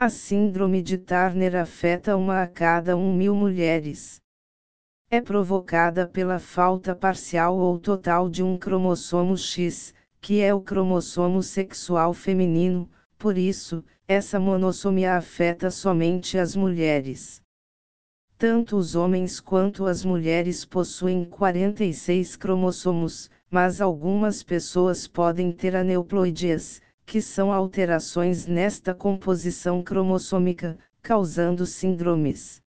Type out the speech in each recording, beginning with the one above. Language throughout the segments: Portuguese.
A síndrome de Turner afeta uma a cada um mil mulheres. É provocada pela falta parcial ou total de um cromossomo X, que é o cromossomo sexual feminino, por isso, essa monossomia afeta somente as mulheres. Tanto os homens quanto as mulheres possuem 46 cromossomos, mas algumas pessoas podem ter aneuploidias, que são alterações nesta composição cromossômica, causando síndromes.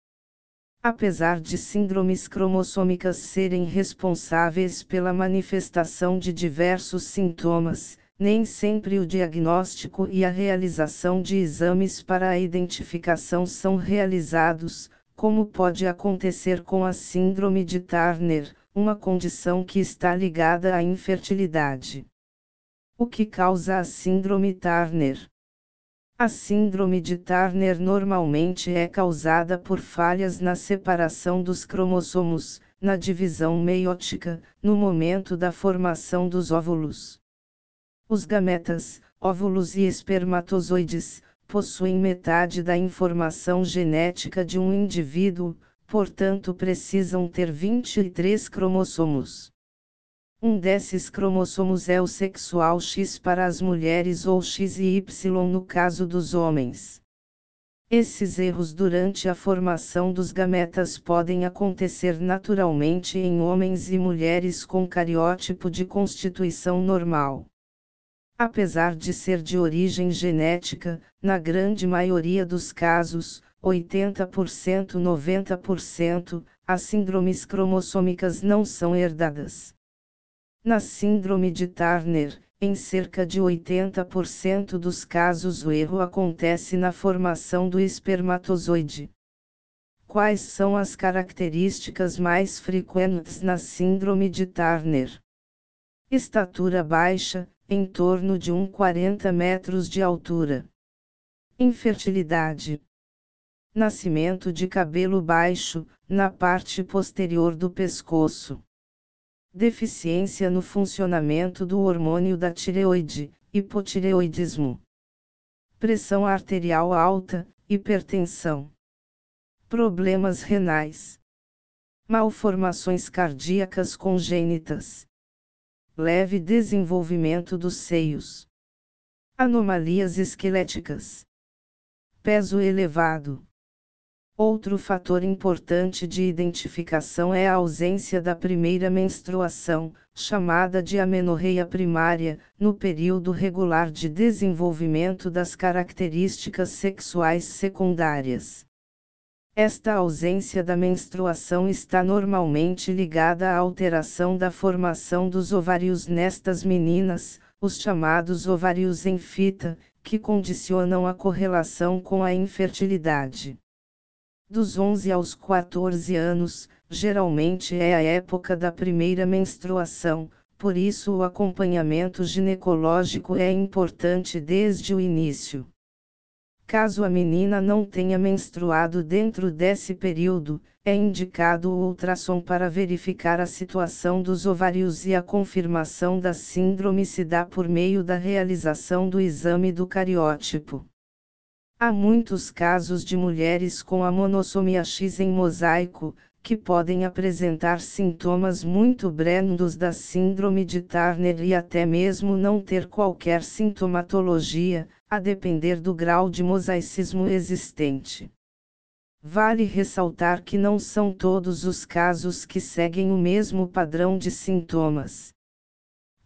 Apesar de síndromes cromossômicas serem responsáveis pela manifestação de diversos sintomas, nem sempre o diagnóstico e a realização de exames para a identificação são realizados, como pode acontecer com a síndrome de Turner, uma condição que está ligada à infertilidade. O que causa a síndrome Turner? A síndrome de Turner normalmente é causada por falhas na separação dos cromossomos, na divisão meiótica, no momento da formação dos óvulos. Os gametas, óvulos e espermatozoides, possuem metade da informação genética de um indivíduo, portanto precisam ter 23 cromossomos. Um desses cromossomos é o sexual X para as mulheres ou X e Y no caso dos homens. Esses erros durante a formação dos gametas podem acontecer naturalmente em homens e mulheres com cariótipo de constituição normal. Apesar de ser de origem genética, na grande maioria dos casos, 80% 90%, as síndromes cromossômicas não são herdadas. Na síndrome de Turner, em cerca de 80% dos casos o erro acontece na formação do espermatozoide. Quais são as características mais frequentes na síndrome de Turner? Estatura baixa, em torno de 1,40 metros de altura. Infertilidade. Nascimento de cabelo baixo, na parte posterior do pescoço deficiência no funcionamento do hormônio da tireoide, hipotireoidismo, pressão arterial alta, hipertensão, problemas renais, malformações cardíacas congênitas, leve desenvolvimento dos seios, anomalias esqueléticas, peso elevado. Outro fator importante de identificação é a ausência da primeira menstruação, chamada de amenorreia primária, no período regular de desenvolvimento das características sexuais secundárias. Esta ausência da menstruação está normalmente ligada à alteração da formação dos ovários nestas meninas, os chamados ovários em fita, que condicionam a correlação com a infertilidade dos 11 aos 14 anos, geralmente é a época da primeira menstruação, por isso o acompanhamento ginecológico é importante desde o início. Caso a menina não tenha menstruado dentro desse período, é indicado o ultrassom para verificar a situação dos ovários e a confirmação da síndrome se dá por meio da realização do exame do cariótipo. Há muitos casos de mulheres com a monossomia X em mosaico, que podem apresentar sintomas muito brandos da síndrome de Turner e até mesmo não ter qualquer sintomatologia, a depender do grau de mosaicismo existente. Vale ressaltar que não são todos os casos que seguem o mesmo padrão de sintomas.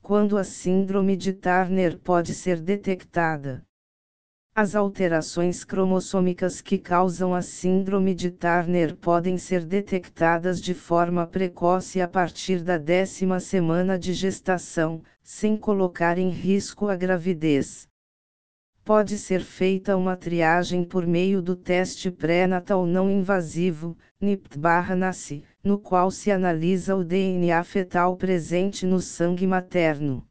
Quando a síndrome de Turner pode ser detectada, as alterações cromossômicas que causam a síndrome de Turner podem ser detectadas de forma precoce a partir da décima semana de gestação, sem colocar em risco a gravidez. Pode ser feita uma triagem por meio do teste pré-natal não invasivo, NIPT-NACI, no qual se analisa o DNA fetal presente no sangue materno.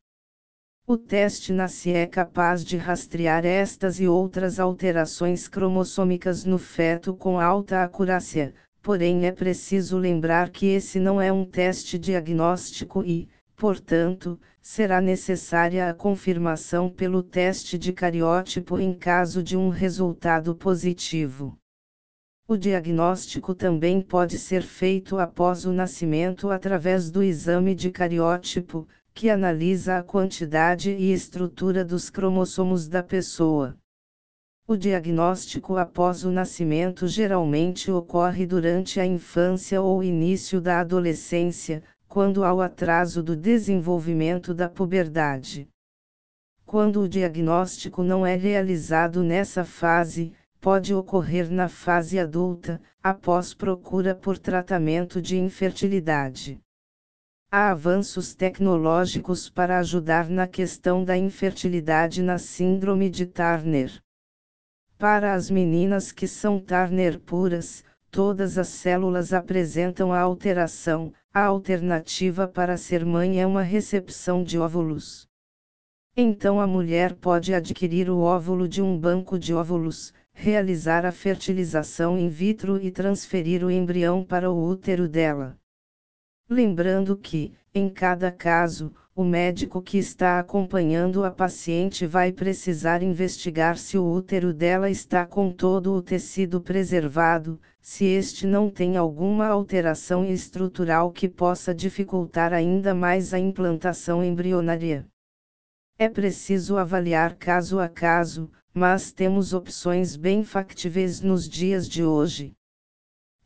O teste NACE é capaz de rastrear estas e outras alterações cromossômicas no feto com alta acurácia, porém é preciso lembrar que esse não é um teste diagnóstico e, Portanto, será necessária a confirmação pelo teste de cariótipo em caso de um resultado positivo. O diagnóstico também pode ser feito após o nascimento através do exame de cariótipo, que analisa a quantidade e estrutura dos cromossomos da pessoa. O diagnóstico após o nascimento geralmente ocorre durante a infância ou início da adolescência, quando há o atraso do desenvolvimento da puberdade. Quando o diagnóstico não é realizado nessa fase, pode ocorrer na fase adulta, após procura por tratamento de infertilidade. Há avanços tecnológicos para ajudar na questão da infertilidade na Síndrome de Turner. Para as meninas que são Turner puras, todas as células apresentam a alteração, a alternativa para ser mãe é uma recepção de óvulos. Então a mulher pode adquirir o óvulo de um banco de óvulos, realizar a fertilização in vitro e transferir o embrião para o útero dela. Lembrando que, em cada caso, o médico que está acompanhando a paciente vai precisar investigar se o útero dela está com todo o tecido preservado, se este não tem alguma alteração estrutural que possa dificultar ainda mais a implantação embrionária. É preciso avaliar caso a caso, mas temos opções bem factíveis nos dias de hoje.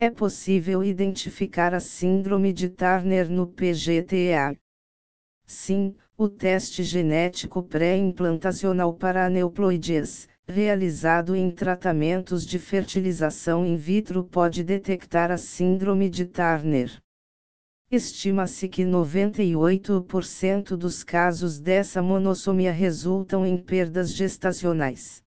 É possível identificar a síndrome de Turner no PGTA. Sim, o teste genético pré-implantacional para aneuploidias, realizado em tratamentos de fertilização in vitro, pode detectar a síndrome de Turner. Estima-se que 98% dos casos dessa monossomia resultam em perdas gestacionais.